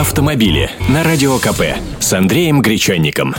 автомобили на Радио КП с Андреем Гречанником.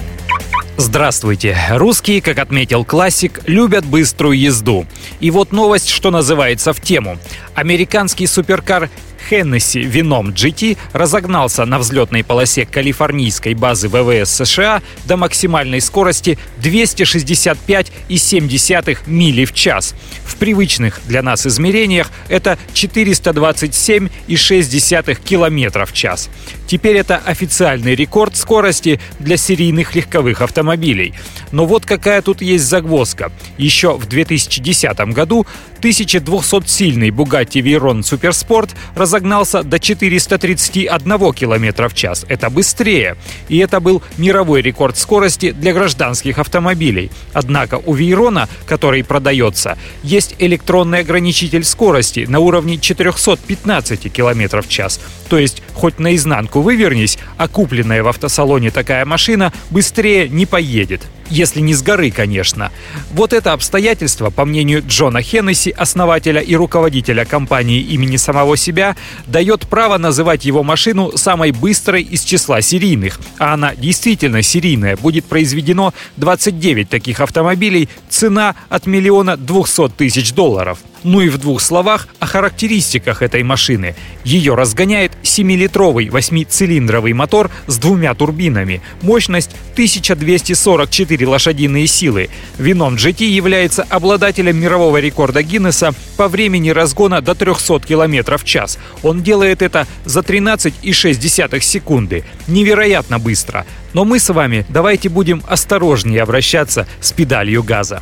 Здравствуйте. Русские, как отметил классик, любят быструю езду. И вот новость, что называется, в тему. Американский суперкар Хеннесси вином GT разогнался на взлетной полосе калифорнийской базы ВВС США до максимальной скорости 265,7 мили в час. В привычных для нас измерениях это 427,6 километров в час. Теперь это официальный рекорд скорости для серийных легковых автомобилей. Но вот какая тут есть загвоздка. Еще в 2010 году 1200-сильный Bugatti Veyron Supersport разогнался до 431 км в час. Это быстрее. И это был мировой рекорд скорости для гражданских автомобилей. Однако у Вейрона, который продается, есть электронный ограничитель скорости на уровне 415 км в час. То есть хоть наизнанку вывернись, а купленная в автосалоне такая машина быстрее не поедет если не с горы, конечно. Вот это обстоятельство, по мнению Джона Хеннесси, основателя и руководителя компании имени самого себя, дает право называть его машину самой быстрой из числа серийных. А она действительно серийная. Будет произведено 29 таких автомобилей, цена от миллиона двухсот тысяч долларов. Ну и в двух словах о характеристиках этой машины. Ее разгоняет 7-литровый 8-цилиндровый мотор с двумя турбинами. Мощность 1244 лошадиные силы. Вином GT является обладателем мирового рекорда Гиннесса по времени разгона до 300 км в час. Он делает это за 13,6 секунды. Невероятно быстро. Но мы с вами давайте будем осторожнее обращаться с педалью газа.